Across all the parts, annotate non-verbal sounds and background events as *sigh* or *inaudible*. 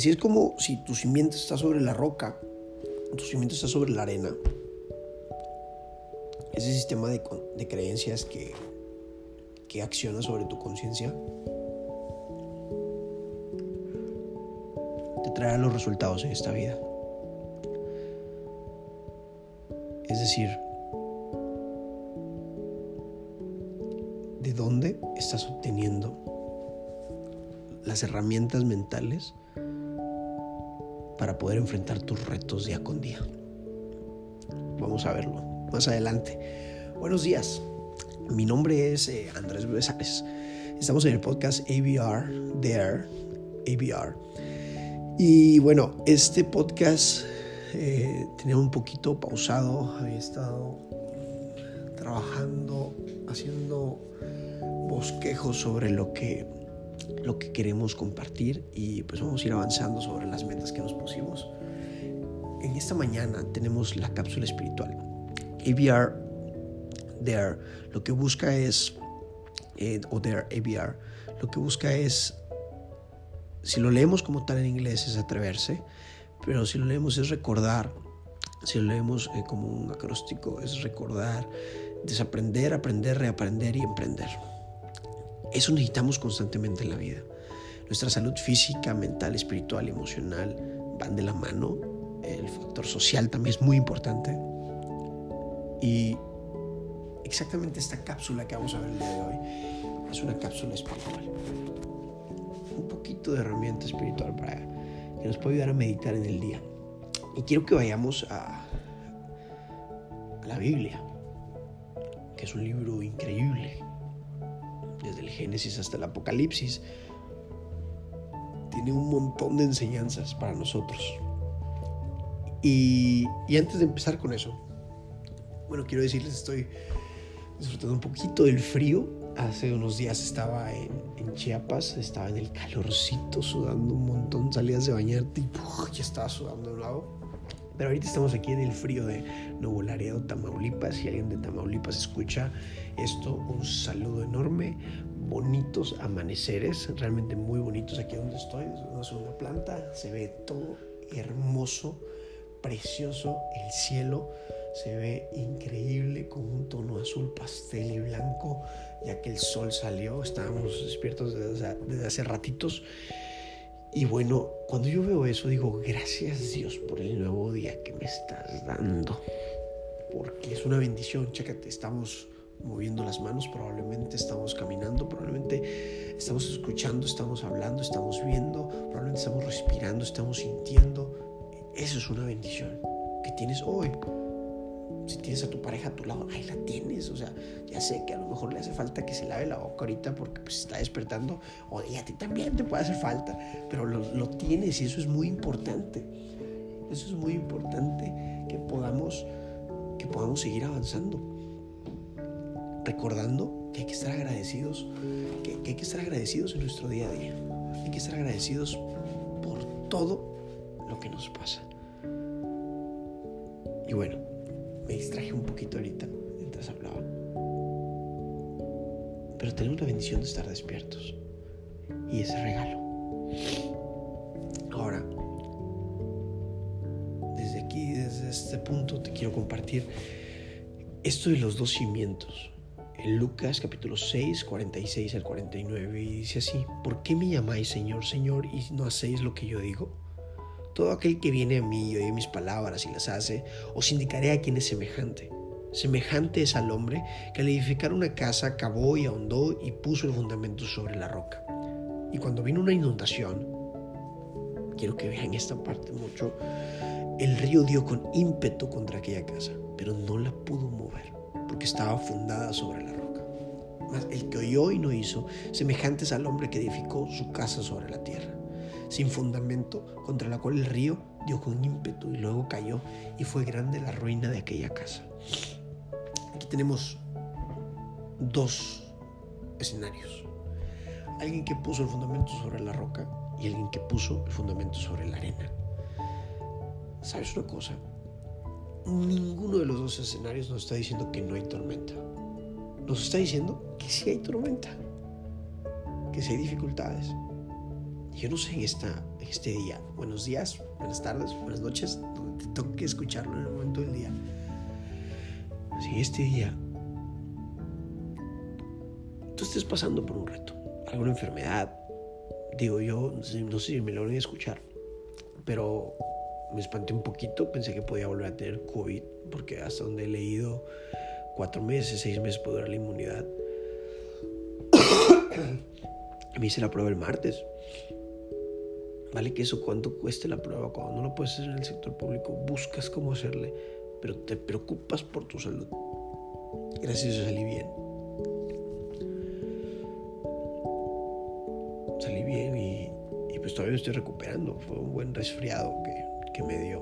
Así es como si tu cimiento está sobre la roca, tu cimiento está sobre la arena, ese sistema de, de creencias que, que acciona sobre tu conciencia te traerá los resultados en esta vida. Es decir, ¿de dónde estás obteniendo las herramientas mentales para poder enfrentar tus retos día con día? Vamos a verlo más adelante. Buenos días, mi nombre es eh, Andrés Besares. Estamos en el podcast ABR, There, ABR. Y bueno, este podcast eh, tenía un poquito pausado, había estado trabajando, haciendo bosquejos sobre lo que, lo que queremos compartir y pues vamos a ir avanzando sobre las metas que nos pusimos. En esta mañana tenemos la cápsula espiritual. ABR There lo que busca es, eh, o There ABR, lo que busca es, si lo leemos como tal en inglés es atreverse, pero si lo leemos es recordar, si lo leemos eh, como un acróstico es recordar, desaprender, aprender, reaprender y emprender. Eso necesitamos constantemente en la vida. Nuestra salud física, mental, espiritual emocional van de la mano. El factor social también es muy importante. Y exactamente esta cápsula que vamos a ver el día de hoy es una cápsula espiritual. Un poquito de herramienta espiritual para que nos pueda ayudar a meditar en el día. Y quiero que vayamos a, a la Biblia, que es un libro increíble, desde el Génesis hasta el Apocalipsis. Tiene un montón de enseñanzas para nosotros. Y, y antes de empezar con eso, bueno, quiero decirles, estoy disfrutando un poquito del frío. Hace unos días estaba en, en, Chiapas, estaba en el calorcito, sudando un montón, salías de bañarte y ya estaba sudando de lado. Pero ahorita estamos aquí en el frío de Nuevo Laredo, Tamaulipas. Si alguien de Tamaulipas escucha esto, un saludo enorme. Bonitos amaneceres, realmente muy bonitos aquí donde estoy. Es una planta, se ve todo hermoso, precioso, el cielo se ve increíble con un tono azul pastel y blanco, ya que el sol salió, estábamos despiertos desde, desde hace ratitos. Y bueno, cuando yo veo eso digo, gracias Dios por el nuevo día que me estás dando. Porque es una bendición, chécate, estamos moviendo las manos, probablemente estamos caminando, probablemente estamos escuchando, estamos hablando, estamos viendo, probablemente estamos respirando, estamos sintiendo. Eso es una bendición que tienes hoy si tienes a tu pareja a tu lado, ahí la tienes. O sea, ya sé que a lo mejor le hace falta que se lave la boca ahorita porque pues, está despertando. O y a ti también te puede hacer falta. Pero lo, lo, tienes y eso es muy importante. Eso es muy importante que podamos, que podamos seguir avanzando. Recordando que hay que estar agradecidos, que, hay que estar agradecidos en nuestro día a día. Hay que estar agradecidos por todo lo que nos pasa. Y bueno, me distraje un poquito ahorita mientras hablaba. Pero tenemos la bendición de estar despiertos. Y ese regalo. Ahora, desde aquí, desde este punto, te quiero compartir esto de los dos cimientos. En Lucas capítulo 6, 46 al 49, y dice así, ¿por qué me llamáis Señor, Señor, y no hacéis lo que yo digo? Todo aquel que viene a mí y oye mis palabras y las hace, os indicaré a quién es semejante. Semejante es al hombre que al edificar una casa cavó y ahondó y puso el fundamento sobre la roca. Y cuando vino una inundación, quiero que vean esta parte mucho, el río dio con ímpetu contra aquella casa, pero no la pudo mover, porque estaba fundada sobre la roca. Mas el que oyó y no hizo, semejante es al hombre que edificó su casa sobre la tierra sin fundamento, contra la cual el río dio con ímpetu y luego cayó y fue grande la ruina de aquella casa. Aquí tenemos dos escenarios. Alguien que puso el fundamento sobre la roca y alguien que puso el fundamento sobre la arena. ¿Sabes una cosa? Ninguno de los dos escenarios nos está diciendo que no hay tormenta. Nos está diciendo que sí hay tormenta, que sí hay dificultades, Yo no sé en, esta, este día, buenos días, buenas tardes, buenas noches, donde te toque escucharlo en el momento del día. Si en este día tú estés pasando por un reto, alguna enfermedad, digo yo, no sé, si me logran escuchar, pero me espanté un poquito, pensé que podía volver a tener COVID, porque hasta donde he leído, cuatro meses, seis meses puede durar la inmunidad. *coughs* me hice la prueba el martes. Vale que eso cuánto cueste la prueba, cuando no lo puedes hacer en el sector público, buscas cómo hacerle, pero te preocupas por tu salud. Gracias a salí bien. Salí bien y, y, pues todavía me estoy recuperando. Fue un buen resfriado que, que me dio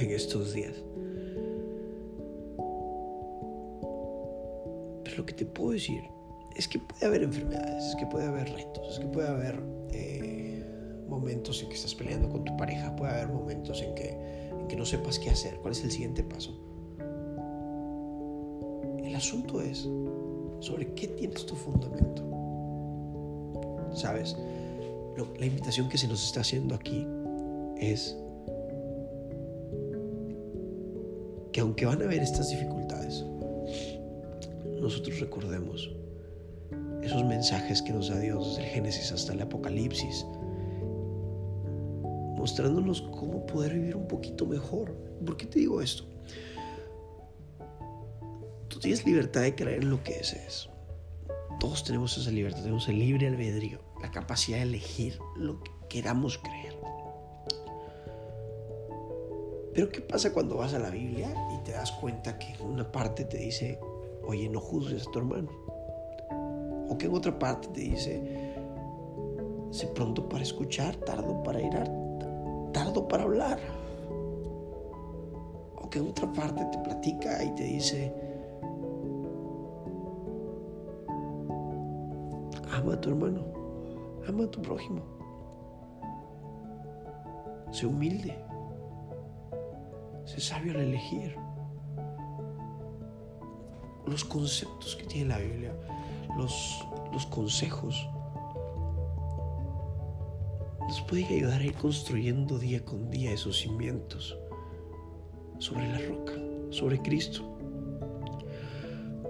en estos días. Pero lo que te puedo decir es que puede haber enfermedades, es que puede haber retos, es que puede haber eh, momentos en que estás peleando con tu pareja, puede haber momentos en que, en que no sepas qué hacer, cuál es el siguiente paso. El asunto es sobre qué tienes tu fundamento. ¿Sabes? la invitación que se nos está haciendo aquí es que aunque van a haber estas dificultades, nosotros recordemos esos mensajes que nos da Dios desde el Génesis hasta el Apocalipsis, mostrándonos cómo poder vivir un poquito mejor. ¿Por qué te digo esto? Tú tienes libertad de creer en lo que desees. Todos tenemos esa libertad, tenemos el libre albedrío, la capacidad de elegir lo que queramos creer. Pero ¿qué pasa cuando vas a la Biblia y te das cuenta que en una parte te dice, oye, no juzgues a tu hermano? O que en otra parte te dice, sé pronto para escuchar, tardo para ir, tardo para hablar. O que en otra parte te platica y te dice, ama a tu hermano, ama a tu prójimo. Sé humilde, sé sabio al elegir. Los conceptos que tiene la Biblia los, los consejos nos pueden ayudar a ir construyendo día con día esos cimientos sobre la roca, sobre Cristo.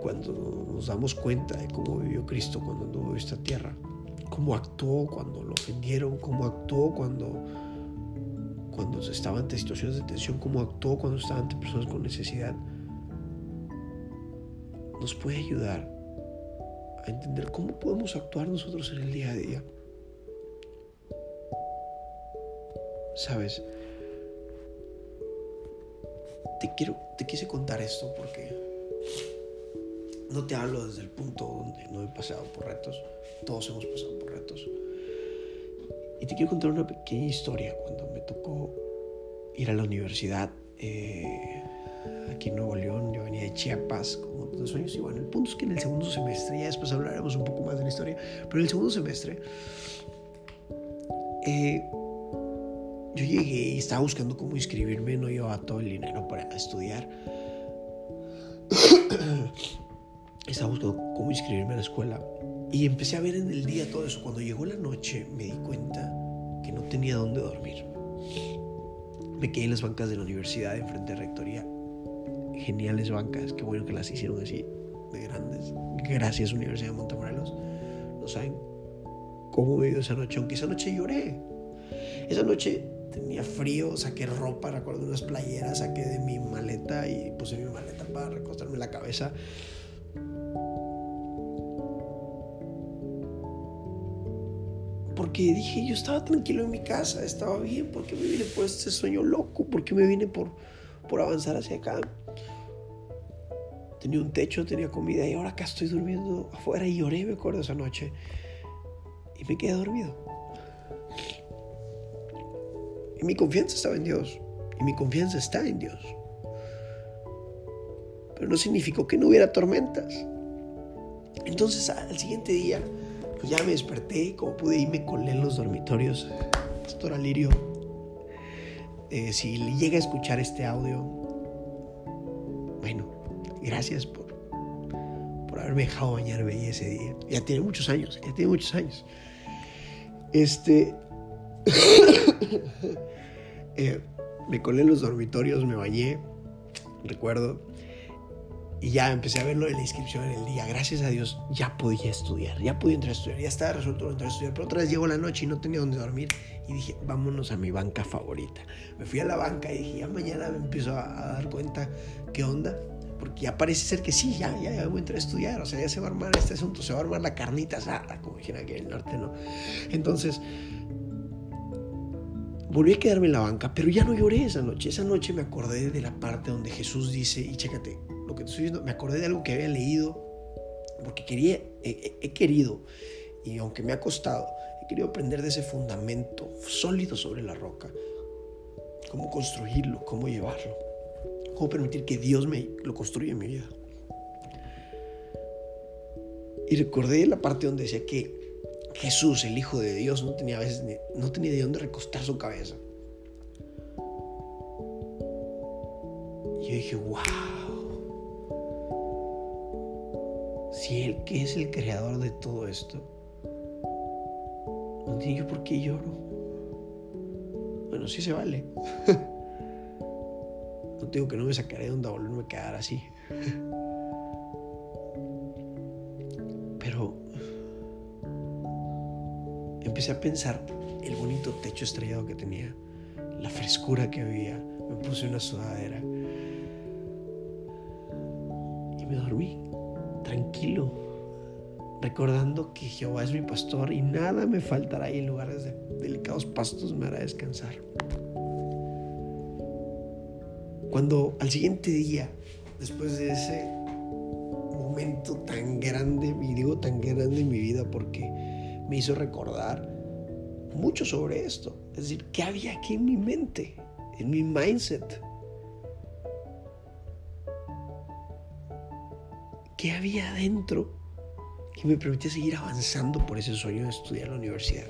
Cuando nos damos cuenta de cómo vivió Cristo cuando anduvo esta tierra, cómo actuó cuando lo ofendieron, cómo actuó cuando, cuando estaba ante situaciones de tensión, cómo actuó cuando estaba ante personas con necesidad, nos puede ayudar entender cómo podemos actuar nosotros en el día a día. Sabes, te quiero, te quise contar esto porque no te hablo desde el punto donde no he pasado por retos. Todos hemos pasado por retos. Y te quiero contar una pequeña historia cuando me tocó ir a la universidad. Eh, aquí en Nuevo León, yo venía de Chiapas con dos años y bueno, el punto es que en el segundo semestre, ya después hablaremos un poco más de la historia, pero en el segundo semestre eh, yo llegué y estaba buscando cómo inscribirme, no llevaba todo el dinero para estudiar. *coughs* estaba buscando cómo inscribirme a la escuela y empecé a ver en el día todo eso. Cuando llegó la noche me di cuenta que no tenía dónde dormir. Me quedé en las bancas de la universidad enfrente de rectoría geniales bancas, qué bueno que las hicieron así, de grandes. Gracias Universidad de Montemorelos. No saben cómo vivido esa noche, aunque esa noche lloré. Esa noche tenía frío, saqué ropa, recuerdo unas playeras, saqué de mi maleta y puse mi maleta para recostarme la cabeza. Porque dije, yo estaba tranquilo en mi casa, estaba bien, ¿por qué me vine por este sueño loco? ¿Por qué me vine por, por avanzar hacia acá? tenía un techo, tenía comida y ahora acá estoy durmiendo afuera y lloré, me acuerdo esa noche. Y me quedé dormido. Y mi confianza estaba en Dios. Y mi confianza está en Dios. Pero no significó que no hubiera tormentas. Entonces al siguiente día, pues ya me desperté, como pude y me colé en los dormitorios. Pastor Alirio, eh, si llega a escuchar este audio, bueno, Gracias por, por haberme dejado bañarme ese día. Ya tiene muchos años, ya tiene muchos años. Este. *coughs* Eh, me colé en los dormitorios, me bañé, recuerdo. Y ya empecé a verlo en la inscripción en el día. Gracias a Dios ya podía estudiar, ya podía entrar a estudiar, ya estaba resuelto entrar a estudiar. Pero otra vez llegó la noche y no tenía dónde dormir. Y dije, vámonos a mi banca favorita. Me fui a la banca y dije, ya mañana me empiezo a, dar cuenta qué onda porque ya parece ser que sí, ya, ya, voy a entrar a estudiar, o sea, ya se va a armar este asunto, se va a armar la carnita asada, como dijeron aquí en el norte, ¿no? Entonces, volví a quedarme en la banca, pero ya no lloré esa noche. Esa noche me acordé de la parte donde Jesús dice, y chécate, lo que te estoy diciendo, me acordé de algo que había leído, porque quería, he querido, y aunque me ha costado, he querido aprender de ese fundamento sólido sobre la roca, cómo construirlo, cómo llevarlo. ¿Cómo permitir que Dios me lo construya en mi vida? Y recordé la parte donde decía que Jesús, el Hijo de Dios, no tenía a veces no tenía de dónde recostar su cabeza. Y yo dije, wow. Si Él, que es el creador de todo esto, no tiene yo por qué lloro. Bueno, sí se vale. *laughs* No digo que no me sacaré de onda volverme a quedar así. *laughs* empecé a pensar el bonito techo estrellado que tenía, la frescura que había. Me puse una sudadera y me dormí tranquilo, recordando que Jehová es mi pastor y nada me faltará y en lugares de delicados pastos me hará descansar. Cuando al siguiente día, después de ese momento tan grande, y digo tan grande en mi vida porque me hizo recordar mucho sobre esto. Es decir, ¿qué había aquí en mi mente, en mi mindset? ¿Qué había adentro que me permitía seguir avanzando por ese sueño de estudiar en la universidad?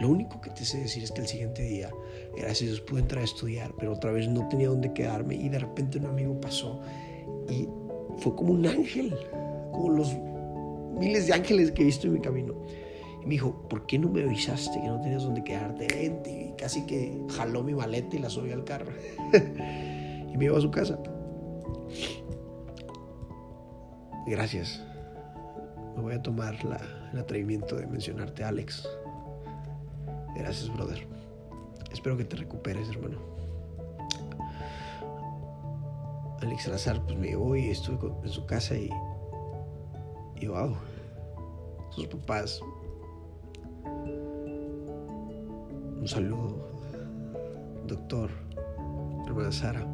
Lo único que te sé decir es que el siguiente día, gracias a Dios, pude entrar a estudiar, pero otra vez no tenía dónde quedarme y de repente un amigo pasó y fue como un ángel, como los miles de ángeles que he visto en mi camino. Y me dijo, ¿por qué no me avisaste que no tenías dónde quedarte? Y casi que jaló mi maleta y la subió al carro. *laughs* y me llevó a su casa. Gracias. Me voy a tomar el atrevimiento de mencionarte, Alex. Gracias, brother. Espero que te recuperes, hermano. Alex Salazar, pues me llevó y estuve en su casa y. Y wow. Sus papás. Un saludo. Doctor, hermana Sara,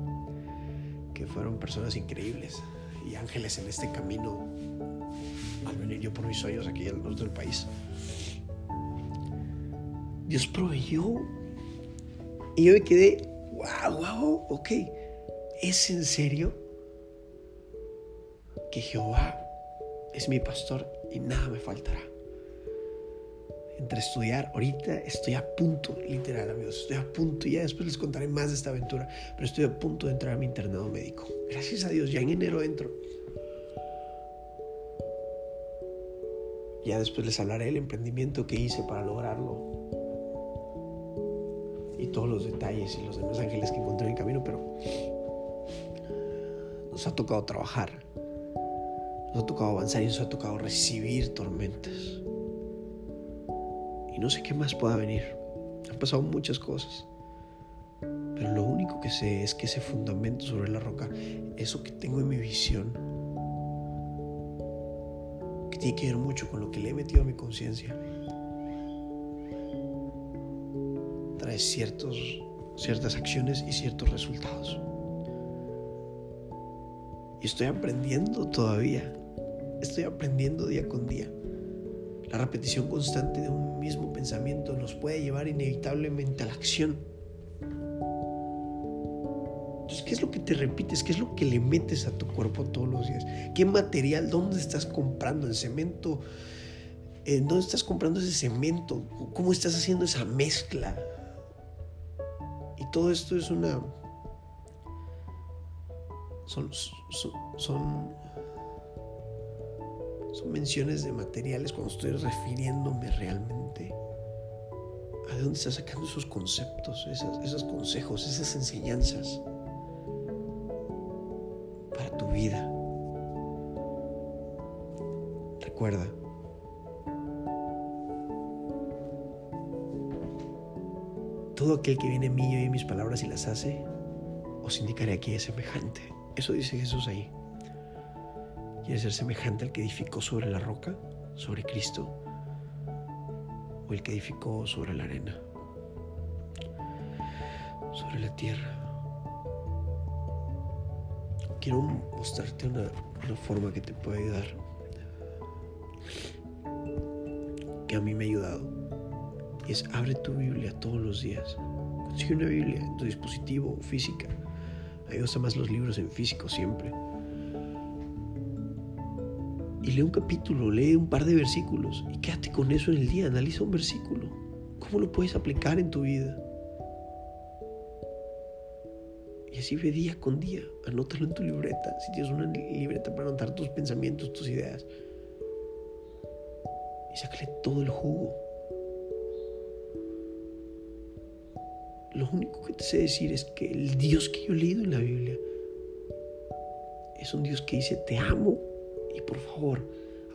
que fueron personas increíbles y ángeles en este camino al venir yo por mis sueños aquí al norte del país. Dios proveyó. Y yo me quedé, wow, wow, ok. ¿Es en serio que Jehová es mi pastor y nada me faltará? Entre estudiar, ahorita estoy a punto, literal amigos, estoy a punto, ya después les contaré más de esta aventura, pero estoy a punto de entrar a mi internado médico. Gracias a Dios, ya en enero entro. Ya después les hablaré del emprendimiento que hice para lograrlo y todos los detalles y los demás ángeles que encontré en el camino, pero nos ha tocado trabajar, nos ha tocado avanzar y nos ha tocado recibir tormentas. Y no sé qué más pueda venir. Han pasado muchas cosas. Pero lo único que sé es que ese fundamento sobre la roca, eso que tengo en mi visión, que tiene que ver mucho con lo que le he metido a mi conciencia, ciertos, ciertas acciones y ciertos resultados. Y estoy aprendiendo todavía. Estoy aprendiendo día con día. La repetición constante de un mismo pensamiento nos puede llevar inevitablemente a la acción. Entonces, ¿qué es lo que te repites? ¿Qué es lo que le metes a tu cuerpo todos los días? ¿Qué material? ¿Dónde estás comprando el cemento? ¿En dónde estás comprando ese cemento? ¿Cómo estás haciendo esa mezcla? todo esto es una... Son, son menciones de materiales cuando estoy refiriéndome realmente a de dónde está sacando esos conceptos, esos consejos, esas enseñanzas para tu vida. Recuerda, todo aquel que viene a mí y mis palabras y las hace, os indicaré que es semejante. Eso dice Jesús ahí. ¿Quieres ser semejante al que edificó sobre la roca, sobre Cristo, o el que edificó sobre la arena, sobre la tierra? Quiero mostrarte una, forma que te puede ayudar, que a mí me ha ayudado, y es abre tu Biblia todos los días. Consigue una Biblia en tu dispositivo física. A mí más los libros en físico siempre y lee un capítulo, lee un par de versículos y quédate con eso en el día, analiza un versículo. ¿Cómo lo puedes aplicar en tu vida? Y así ve día con día, anótalo en tu libreta, si tienes una libreta para anotar tus pensamientos, tus ideas. Y sácale todo el jugo. Lo único que te sé decir es que el Dios que yo he leído en la Biblia es un Dios que dice, te amo y por favor,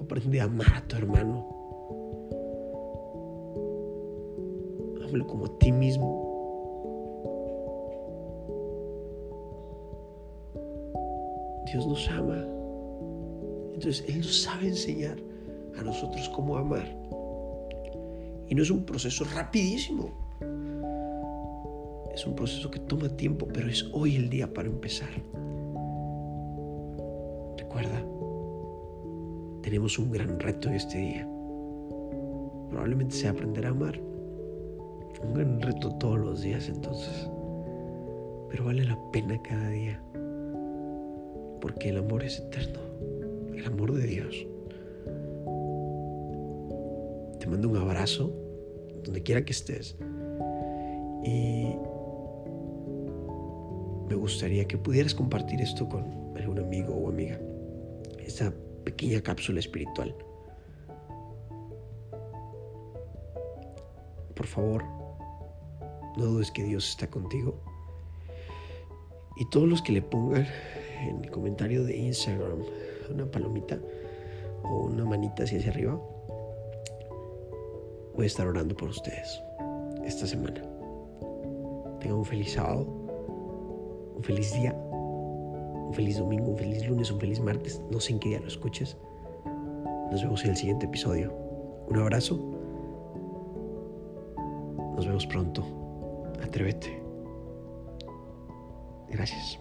aprende a amar a tu hermano. Háblalo como a ti mismo. Dios nos ama. Entonces Él nos sabe enseñar a nosotros cómo amar. Y no es un proceso rapidísimo. Es un proceso que toma tiempo, pero es hoy el día para empezar. Tenemos un gran reto este día. Probablemente sea aprender a amar. Un gran reto todos los días entonces. Pero vale la pena cada día. Porque el amor es eterno. El amor de Dios. Te mando un abrazo donde quiera que estés. Y me gustaría que pudieras compartir esto con algún amigo o amiga. Esta pequeña cápsula espiritual. Por favor, no dudes que Dios está contigo. Y todos los que le pongan en el comentario de Instagram una palomita o una manita hacia, arriba, voy a estar orando por ustedes esta semana. Tengan un feliz sábado, un feliz día un feliz domingo, un feliz lunes, un feliz martes. No sé en qué día lo escuches. Nos vemos en el siguiente episodio. Un abrazo. Nos vemos pronto. Atrévete. Gracias.